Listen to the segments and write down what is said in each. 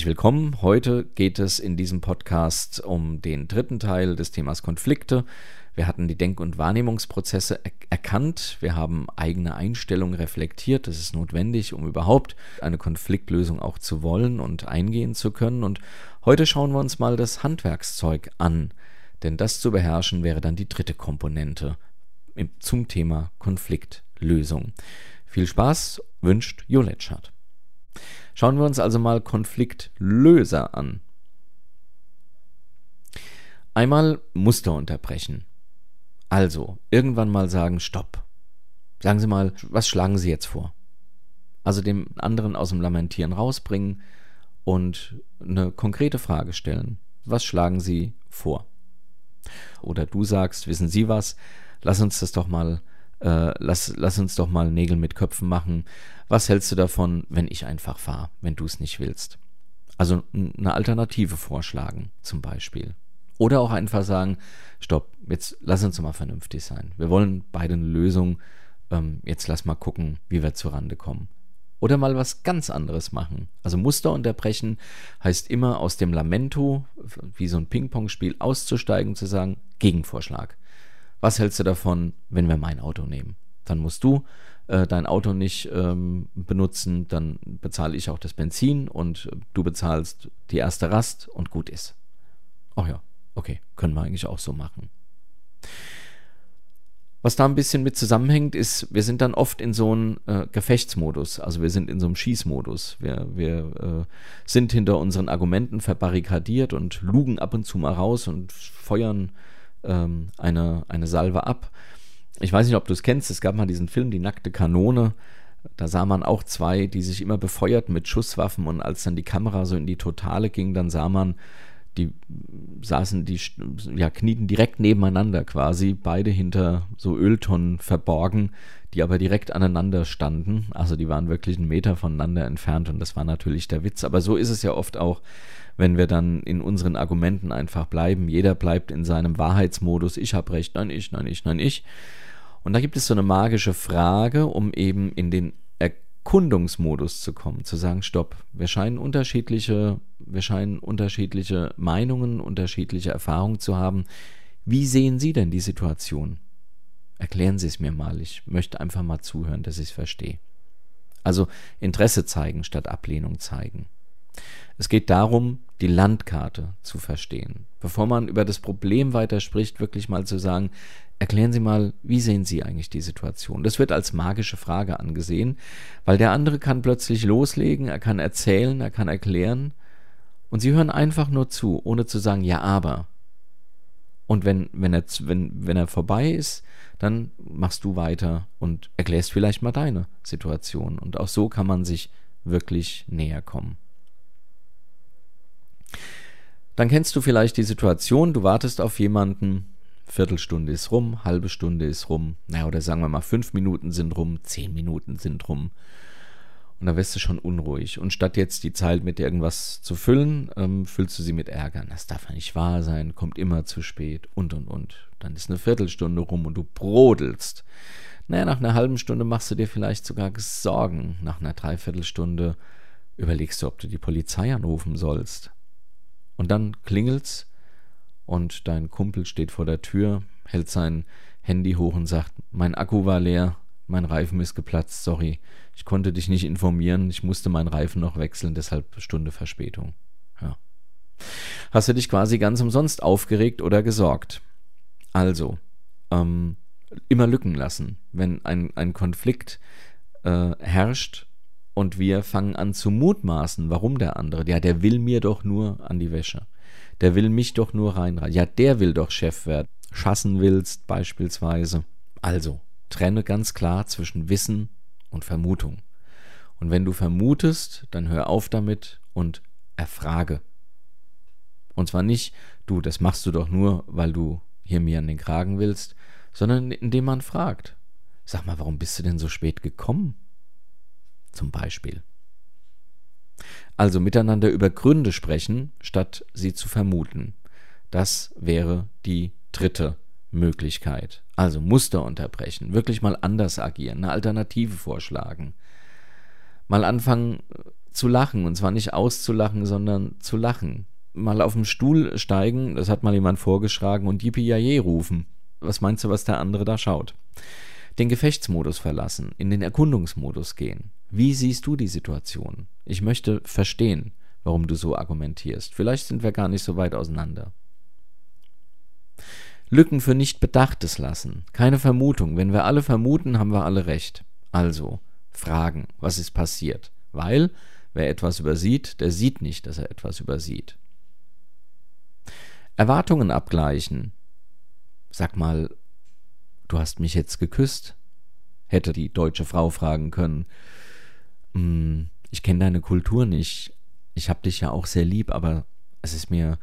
Herzlich willkommen. Heute geht es in diesem Podcast um den dritten Teil des Themas Konflikte. Wir hatten die Denk- und Wahrnehmungsprozesse er erkannt. Wir haben eigene Einstellungen reflektiert. Das ist notwendig, um überhaupt eine Konfliktlösung auch zu wollen und eingehen zu können. Und heute schauen wir uns mal das Handwerkszeug an. Denn das zu beherrschen wäre dann die dritte Komponente zum Thema Konfliktlösung. Viel Spaß wünscht Joletschat. Schauen wir uns also mal Konfliktlöser an. Einmal Muster unterbrechen. Also, irgendwann mal sagen, stopp. Sagen Sie mal, was schlagen Sie jetzt vor? Also dem anderen aus dem Lamentieren rausbringen und eine konkrete Frage stellen. Was schlagen Sie vor? Oder du sagst, wissen Sie was? Lass uns das doch mal, äh, lass, lass uns doch mal Nägel mit Köpfen machen. Was hältst du davon, wenn ich einfach fahre, wenn du es nicht willst? Also eine Alternative vorschlagen, zum Beispiel. Oder auch einfach sagen, stopp, jetzt lass uns mal vernünftig sein. Wir wollen beide eine Lösung. Ähm, jetzt lass mal gucken, wie wir zurande kommen. Oder mal was ganz anderes machen. Also Muster unterbrechen heißt immer aus dem Lamento, wie so ein Ping-Pong-Spiel, auszusteigen, zu sagen, Gegenvorschlag. Was hältst du davon, wenn wir mein Auto nehmen? Dann musst du äh, dein Auto nicht ähm, benutzen, dann bezahle ich auch das Benzin und du bezahlst die erste Rast und gut ist. Ach ja, Okay, können wir eigentlich auch so machen. Was da ein bisschen mit zusammenhängt, ist, wir sind dann oft in so einem äh, Gefechtsmodus, also wir sind in so einem Schießmodus. Wir, wir äh, sind hinter unseren Argumenten verbarrikadiert und lugen ab und zu mal raus und feuern ähm, eine, eine Salve ab. Ich weiß nicht, ob du es kennst, es gab mal diesen Film Die nackte Kanone. Da sah man auch zwei, die sich immer befeuerten mit Schusswaffen und als dann die Kamera so in die Totale ging, dann sah man, die saßen, die ja, knieten direkt nebeneinander quasi, beide hinter so Öltonnen verborgen, die aber direkt aneinander standen. Also die waren wirklich einen Meter voneinander entfernt und das war natürlich der Witz. Aber so ist es ja oft auch, wenn wir dann in unseren Argumenten einfach bleiben. Jeder bleibt in seinem Wahrheitsmodus, ich habe recht, nein, ich, nein, ich, nein, ich. Und da gibt es so eine magische Frage, um eben in den Erkundungsmodus zu kommen, zu sagen, stopp, wir scheinen unterschiedliche, wir scheinen unterschiedliche Meinungen, unterschiedliche Erfahrungen zu haben. Wie sehen Sie denn die Situation? Erklären Sie es mir mal. Ich möchte einfach mal zuhören, dass ich es verstehe. Also Interesse zeigen statt Ablehnung zeigen. Es geht darum, die Landkarte zu verstehen. Bevor man über das Problem weiter spricht, wirklich mal zu sagen, Erklären Sie mal, wie sehen Sie eigentlich die Situation? Das wird als magische Frage angesehen, weil der andere kann plötzlich loslegen, er kann erzählen, er kann erklären und Sie hören einfach nur zu, ohne zu sagen, ja, aber. Und wenn, wenn, er, wenn, wenn er vorbei ist, dann machst du weiter und erklärst vielleicht mal deine Situation. Und auch so kann man sich wirklich näher kommen. Dann kennst du vielleicht die Situation, du wartest auf jemanden, Viertelstunde ist rum, halbe Stunde ist rum, naja, oder sagen wir mal, fünf Minuten sind rum, zehn Minuten sind rum. Und da wirst du schon unruhig. Und statt jetzt die Zeit mit irgendwas zu füllen, ähm, füllst du sie mit Ärgern. Das darf ja nicht wahr sein, kommt immer zu spät und und und. Dann ist eine Viertelstunde rum und du brodelst. Naja, nach einer halben Stunde machst du dir vielleicht sogar Sorgen. Nach einer Dreiviertelstunde überlegst du, ob du die Polizei anrufen sollst. Und dann klingelt's und dein Kumpel steht vor der Tür, hält sein Handy hoch und sagt, mein Akku war leer, mein Reifen ist geplatzt, sorry, ich konnte dich nicht informieren, ich musste meinen Reifen noch wechseln, deshalb Stunde Verspätung. Ja. Hast du dich quasi ganz umsonst aufgeregt oder gesorgt? Also, ähm, immer Lücken lassen. Wenn ein, ein Konflikt äh, herrscht und wir fangen an zu mutmaßen, warum der andere, ja, der will mir doch nur an die Wäsche der will mich doch nur reinreiten. Ja, der will doch Chef werden. Schassen willst beispielsweise. Also, trenne ganz klar zwischen Wissen und Vermutung. Und wenn du vermutest, dann hör auf damit und erfrage. Und zwar nicht, du, das machst du doch nur, weil du hier mir an den Kragen willst, sondern indem man fragt. Sag mal, warum bist du denn so spät gekommen? Zum Beispiel. Also miteinander über Gründe sprechen, statt sie zu vermuten. Das wäre die dritte Möglichkeit. Also Muster unterbrechen, wirklich mal anders agieren, eine Alternative vorschlagen. Mal anfangen zu lachen. Und zwar nicht auszulachen, sondern zu lachen. Mal auf dem Stuhl steigen, das hat mal jemand vorgeschlagen, und Yippie rufen. Was meinst du, was der andere da schaut? Den Gefechtsmodus verlassen, in den Erkundungsmodus gehen. Wie siehst du die Situation? Ich möchte verstehen, warum du so argumentierst. Vielleicht sind wir gar nicht so weit auseinander. Lücken für nicht Bedachtes lassen. Keine Vermutung. Wenn wir alle vermuten, haben wir alle recht. Also, fragen, was ist passiert? Weil, wer etwas übersieht, der sieht nicht, dass er etwas übersieht. Erwartungen abgleichen. Sag mal, du hast mich jetzt geküsst? Hätte die deutsche Frau fragen können. Hm, ich kenne deine Kultur nicht. Ich hab dich ja auch sehr lieb, aber es ist mir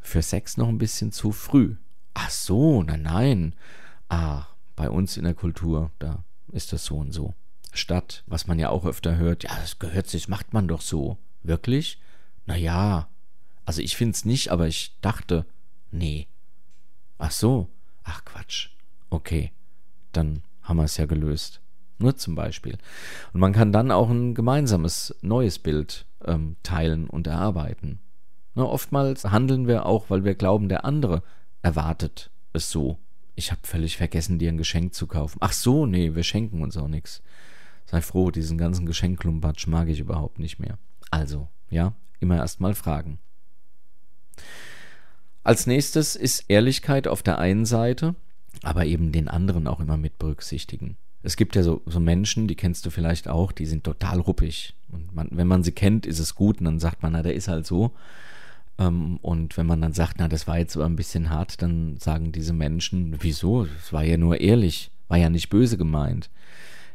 für Sex noch ein bisschen zu früh. Ach so, nein, nein. Ah, bei uns in der Kultur, da ist das so und so. Statt, was man ja auch öfter hört, ja, das gehört sich, macht man doch so. Wirklich? Na ja. Also ich find's nicht, aber ich dachte, nee. Ach so. Ach Quatsch. Okay. Dann haben wir es ja gelöst. Nur zum Beispiel. Und man kann dann auch ein gemeinsames neues Bild ähm, teilen und erarbeiten. Na, oftmals handeln wir auch, weil wir glauben, der andere erwartet es so. Ich habe völlig vergessen, dir ein Geschenk zu kaufen. Ach so, nee, wir schenken uns auch nichts. Sei froh, diesen ganzen Geschenkklumpatsch mag ich überhaupt nicht mehr. Also, ja, immer erst mal fragen. Als nächstes ist Ehrlichkeit auf der einen Seite, aber eben den anderen auch immer mit berücksichtigen. Es gibt ja so, so Menschen, die kennst du vielleicht auch, die sind total ruppig. Und man, wenn man sie kennt, ist es gut und dann sagt man, na, der ist halt so. Ähm, und wenn man dann sagt, na, das war jetzt aber ein bisschen hart, dann sagen diese Menschen, wieso? Es war ja nur ehrlich, war ja nicht böse gemeint.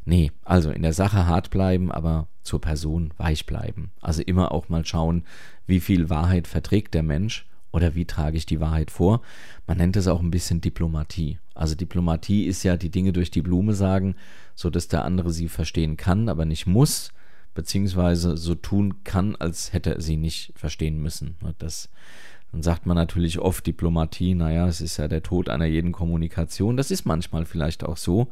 Nee, also in der Sache hart bleiben, aber zur Person weich bleiben. Also immer auch mal schauen, wie viel Wahrheit verträgt der Mensch oder wie trage ich die Wahrheit vor. Man nennt es auch ein bisschen Diplomatie. Also Diplomatie ist ja die Dinge durch die Blume sagen, so dass der andere sie verstehen kann, aber nicht muss beziehungsweise so tun kann, als hätte er sie nicht verstehen müssen. Das, dann sagt man natürlich oft Diplomatie, naja, es ist ja der Tod einer jeden Kommunikation. Das ist manchmal vielleicht auch so,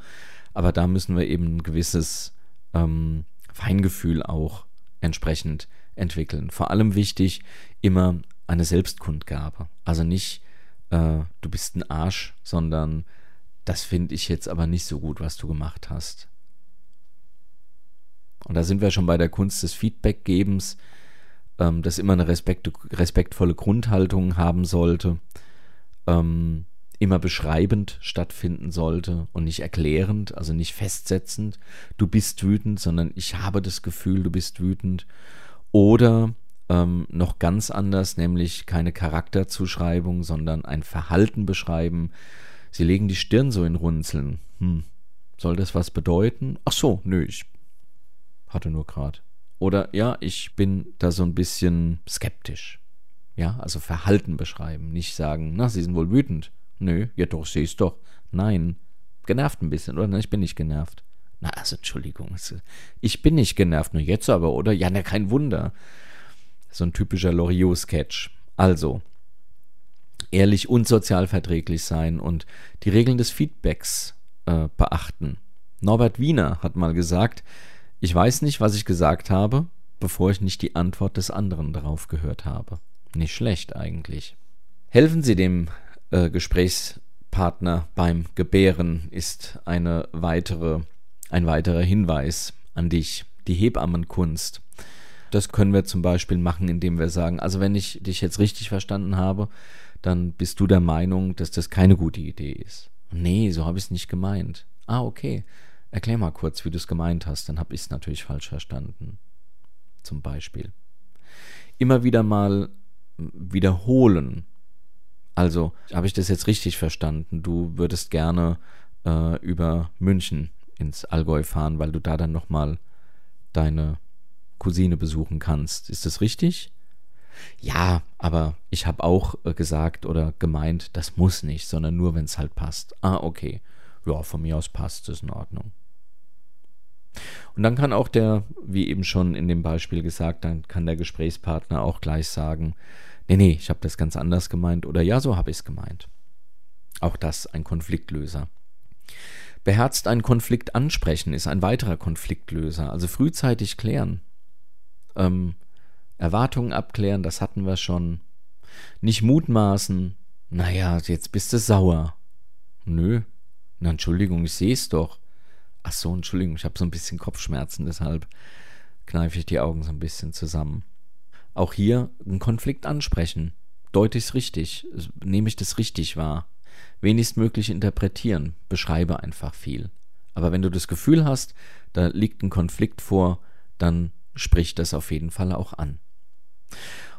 aber da müssen wir eben ein gewisses ähm, Feingefühl auch entsprechend entwickeln. Vor allem wichtig, immer eine Selbstkundgabe. Also nicht, äh, du bist ein Arsch, sondern das finde ich jetzt aber nicht so gut, was du gemacht hast. Und da sind wir schon bei der Kunst des Feedbackgebens, ähm, das immer eine respekt, respektvolle Grundhaltung haben sollte, ähm, immer beschreibend stattfinden sollte und nicht erklärend, also nicht festsetzend, du bist wütend, sondern ich habe das Gefühl, du bist wütend. Oder ähm, noch ganz anders, nämlich keine Charakterzuschreibung, sondern ein Verhalten beschreiben. Sie legen die Stirn so in Runzeln. Hm. Soll das was bedeuten? Ach so, nö, ich hatte nur gerade. Oder ja, ich bin da so ein bisschen skeptisch. Ja, also Verhalten beschreiben, nicht sagen, na, Sie sind wohl wütend. Nö, ja doch, sehe ich doch. Nein, genervt ein bisschen, oder? Na, ich bin nicht genervt. Na, also Entschuldigung, ich bin nicht genervt, nur jetzt aber, oder? Ja, na, kein Wunder. So ein typischer Loriot-Sketch. Also, ehrlich und sozial verträglich sein und die Regeln des Feedbacks äh, beachten. Norbert Wiener hat mal gesagt, ich weiß nicht, was ich gesagt habe, bevor ich nicht die Antwort des anderen darauf gehört habe. Nicht schlecht eigentlich. Helfen Sie dem äh, Gesprächspartner beim Gebären ist eine weitere, ein weiterer Hinweis an dich. Die Hebammenkunst. Das können wir zum Beispiel machen, indem wir sagen, also wenn ich dich jetzt richtig verstanden habe, dann bist du der Meinung, dass das keine gute Idee ist. Nee, so habe ich es nicht gemeint. Ah, okay. Erklär mal kurz, wie du es gemeint hast, dann habe ich es natürlich falsch verstanden. Zum Beispiel. Immer wieder mal wiederholen. Also, habe ich das jetzt richtig verstanden? Du würdest gerne äh, über München ins Allgäu fahren, weil du da dann nochmal deine Cousine besuchen kannst. Ist das richtig? Ja, aber ich habe auch äh, gesagt oder gemeint, das muss nicht, sondern nur, wenn es halt passt. Ah, okay. Ja, von mir aus passt es in Ordnung. Und dann kann auch der, wie eben schon in dem Beispiel gesagt, dann kann der Gesprächspartner auch gleich sagen, nee, nee, ich habe das ganz anders gemeint oder ja, so habe ich es gemeint. Auch das ein Konfliktlöser. Beherzt einen Konflikt ansprechen ist ein weiterer Konfliktlöser, also frühzeitig klären. Ähm, Erwartungen abklären, das hatten wir schon. Nicht mutmaßen. Naja, jetzt bist du sauer. Nö. Na, Entschuldigung, ich sehe es doch. Ach so, Entschuldigung, ich habe so ein bisschen Kopfschmerzen, deshalb kneife ich die Augen so ein bisschen zusammen. Auch hier einen Konflikt ansprechen. Deute ich es richtig? Nehme ich das richtig wahr? Wenigstmöglich interpretieren. Beschreibe einfach viel. Aber wenn du das Gefühl hast, da liegt ein Konflikt vor, dann sprich das auf jeden Fall auch an.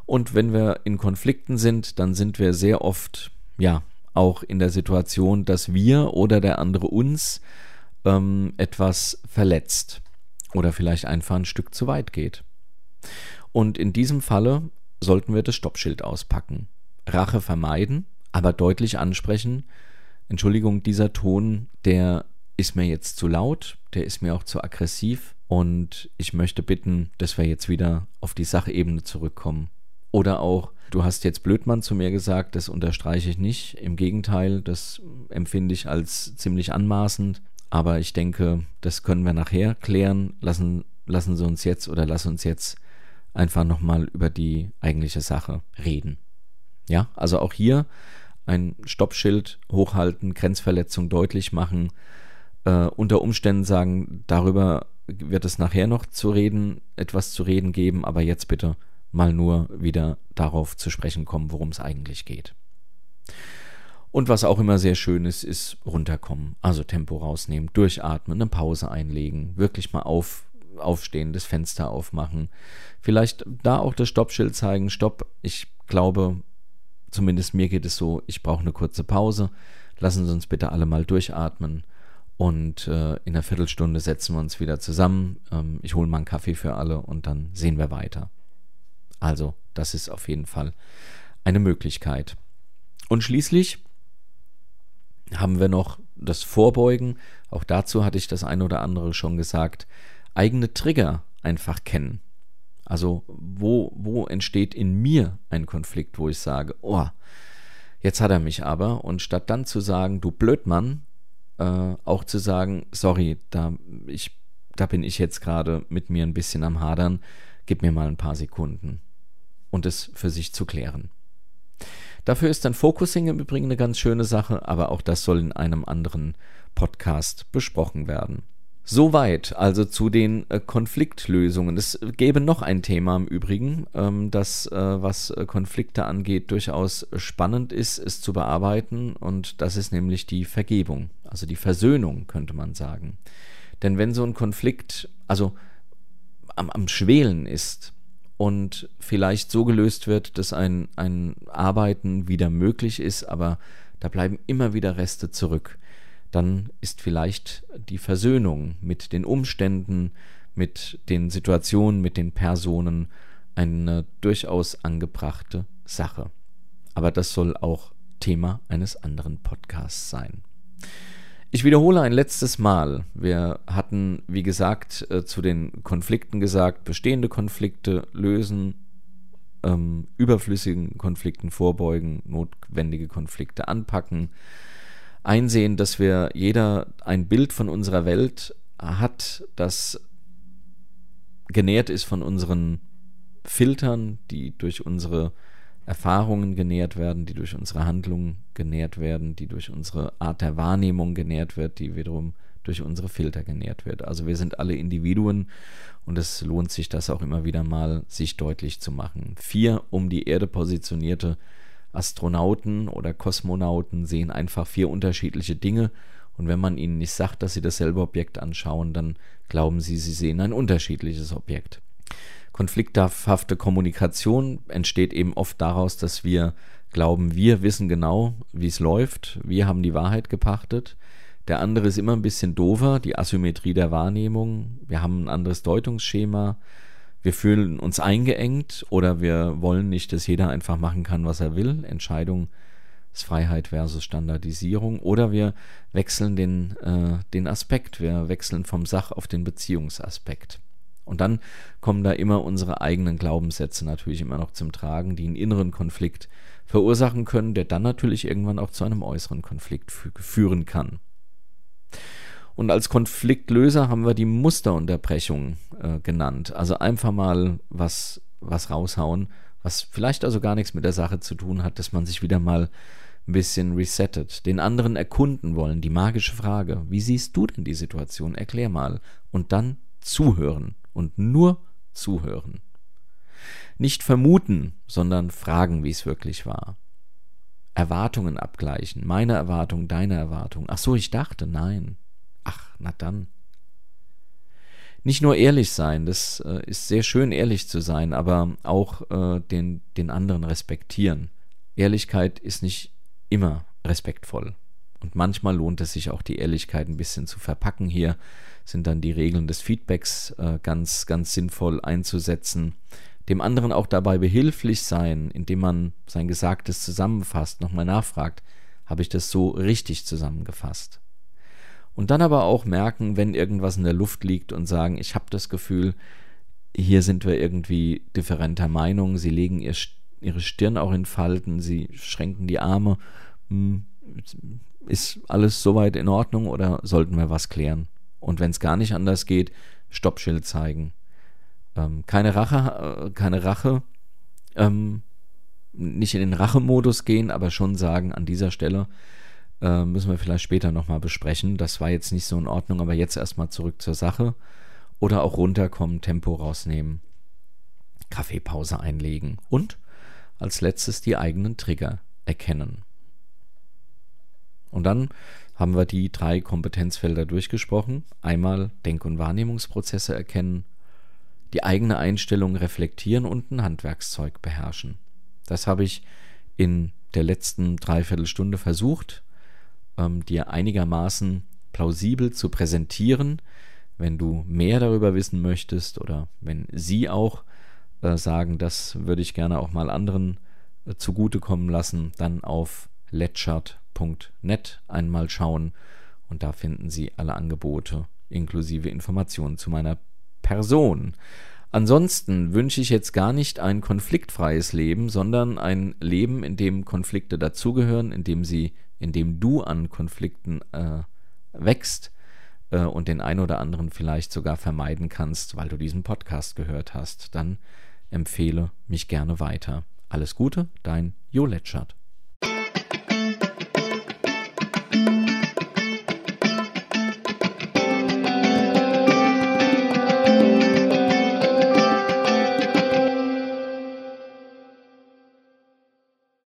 Und wenn wir in Konflikten sind, dann sind wir sehr oft, ja, auch in der Situation, dass wir oder der andere uns ähm, etwas verletzt oder vielleicht einfach ein Stück zu weit geht. Und in diesem Falle sollten wir das Stoppschild auspacken. Rache vermeiden, aber deutlich ansprechen. Entschuldigung, dieser Ton, der ist mir jetzt zu laut, der ist mir auch zu aggressiv und ich möchte bitten, dass wir jetzt wieder auf die Sachebene zurückkommen. Oder auch, du hast jetzt Blödmann zu mir gesagt, das unterstreiche ich nicht. Im Gegenteil, das empfinde ich als ziemlich anmaßend. Aber ich denke, das können wir nachher klären. Lassen, lassen Sie uns jetzt oder lass uns jetzt einfach nochmal über die eigentliche Sache reden. Ja, also auch hier ein Stoppschild hochhalten, Grenzverletzung deutlich machen, äh, unter Umständen sagen, darüber wird es nachher noch zu reden, etwas zu reden geben, aber jetzt bitte mal nur wieder darauf zu sprechen kommen, worum es eigentlich geht. Und was auch immer sehr schön ist, ist runterkommen, also Tempo rausnehmen, durchatmen, eine Pause einlegen, wirklich mal auf, aufstehen, das Fenster aufmachen, vielleicht da auch das Stoppschild zeigen, Stopp, ich glaube, zumindest mir geht es so, ich brauche eine kurze Pause, lassen Sie uns bitte alle mal durchatmen und äh, in einer Viertelstunde setzen wir uns wieder zusammen. Ähm, ich hole mal einen Kaffee für alle und dann sehen wir weiter. Also, das ist auf jeden Fall eine Möglichkeit. Und schließlich haben wir noch das Vorbeugen. Auch dazu hatte ich das ein oder andere schon gesagt. Eigene Trigger einfach kennen. Also, wo, wo entsteht in mir ein Konflikt, wo ich sage, oh, jetzt hat er mich aber. Und statt dann zu sagen, du Blödmann, äh, auch zu sagen, sorry, da, ich, da bin ich jetzt gerade mit mir ein bisschen am Hadern, gib mir mal ein paar Sekunden und es für sich zu klären. Dafür ist dann Focusing im Übrigen eine ganz schöne Sache, aber auch das soll in einem anderen Podcast besprochen werden. Soweit also zu den äh, Konfliktlösungen. Es gäbe noch ein Thema im Übrigen, ähm, das, äh, was äh, Konflikte angeht, durchaus spannend ist, es zu bearbeiten, und das ist nämlich die Vergebung, also die Versöhnung, könnte man sagen. Denn wenn so ein Konflikt, also am, am Schwelen ist und vielleicht so gelöst wird, dass ein, ein Arbeiten wieder möglich ist, aber da bleiben immer wieder Reste zurück dann ist vielleicht die Versöhnung mit den Umständen, mit den Situationen, mit den Personen eine durchaus angebrachte Sache. Aber das soll auch Thema eines anderen Podcasts sein. Ich wiederhole ein letztes Mal. Wir hatten, wie gesagt, äh, zu den Konflikten gesagt, bestehende Konflikte lösen, ähm, überflüssigen Konflikten vorbeugen, notwendige Konflikte anpacken, einsehen, dass wir jeder ein Bild von unserer Welt hat, das genährt ist von unseren Filtern, die durch unsere Erfahrungen genährt werden, die durch unsere Handlungen genährt werden, die durch unsere Art der Wahrnehmung genährt wird, die wiederum durch unsere Filter genährt wird. Also wir sind alle Individuen und es lohnt sich, das auch immer wieder mal sich deutlich zu machen. Vier um die Erde positionierte Astronauten oder Kosmonauten sehen einfach vier unterschiedliche Dinge und wenn man ihnen nicht sagt, dass sie dasselbe Objekt anschauen, dann glauben sie, sie sehen ein unterschiedliches Objekt. Konflikthafte Kommunikation entsteht eben oft daraus, dass wir glauben, wir wissen genau, wie es läuft, wir haben die Wahrheit gepachtet. Der andere ist immer ein bisschen doofer, die Asymmetrie der Wahrnehmung, wir haben ein anderes Deutungsschema, wir fühlen uns eingeengt oder wir wollen nicht, dass jeder einfach machen kann, was er will. Entscheidung ist Freiheit versus Standardisierung. Oder wir wechseln den, äh, den Aspekt, wir wechseln vom Sach- auf den Beziehungsaspekt. Und dann kommen da immer unsere eigenen Glaubenssätze natürlich immer noch zum Tragen, die einen inneren Konflikt verursachen können, der dann natürlich irgendwann auch zu einem äußeren Konflikt führen kann. Und als Konfliktlöser haben wir die Musterunterbrechung äh, genannt. Also einfach mal was, was raushauen, was vielleicht also gar nichts mit der Sache zu tun hat, dass man sich wieder mal ein bisschen resettet, den anderen erkunden wollen, die magische Frage, wie siehst du denn die Situation? Erklär mal. Und dann zuhören und nur zuhören. Nicht vermuten, sondern fragen, wie es wirklich war. Erwartungen abgleichen. Meine Erwartung, deine Erwartung. Ach so, ich dachte, nein. Ach, na dann. Nicht nur ehrlich sein, das äh, ist sehr schön, ehrlich zu sein, aber auch äh, den, den anderen respektieren. Ehrlichkeit ist nicht immer respektvoll. Und manchmal lohnt es sich auch, die Ehrlichkeit ein bisschen zu verpacken. Hier sind dann die Regeln des Feedbacks äh, ganz, ganz sinnvoll einzusetzen. Dem anderen auch dabei behilflich sein, indem man sein Gesagtes zusammenfasst, nochmal nachfragt, habe ich das so richtig zusammengefasst? Und dann aber auch merken, wenn irgendwas in der Luft liegt und sagen, ich habe das Gefühl, hier sind wir irgendwie differenter Meinung, sie legen ihr, ihre Stirn auch in Falten, sie schränken die Arme. Hm, ist alles soweit in Ordnung oder sollten wir was klären? Und wenn es gar nicht anders geht, Stoppschild zeigen. Ähm, keine Rache, äh, keine Rache, ähm, nicht in den Rachemodus gehen, aber schon sagen, an dieser Stelle äh, müssen wir vielleicht später nochmal besprechen. Das war jetzt nicht so in Ordnung, aber jetzt erstmal zurück zur Sache. Oder auch runterkommen, Tempo rausnehmen, Kaffeepause einlegen und als letztes die eigenen Trigger erkennen. Und dann haben wir die drei Kompetenzfelder durchgesprochen. Einmal Denk- und Wahrnehmungsprozesse erkennen, die eigene Einstellung reflektieren und ein Handwerkszeug beherrschen. Das habe ich in der letzten Dreiviertelstunde versucht ähm, dir einigermaßen plausibel zu präsentieren. Wenn du mehr darüber wissen möchtest oder wenn sie auch äh, sagen, das würde ich gerne auch mal anderen äh, zugutekommen lassen, dann auf letchart.net einmal schauen und da finden Sie alle Angebote inklusive Informationen zu meiner Person. Ansonsten wünsche ich jetzt gar nicht ein konfliktfreies Leben, sondern ein Leben, in dem Konflikte dazugehören, in dem sie, in dem du an Konflikten äh, wächst äh, und den ein oder anderen vielleicht sogar vermeiden kannst, weil du diesen Podcast gehört hast. Dann empfehle mich gerne weiter. Alles Gute, dein Jo Letschert.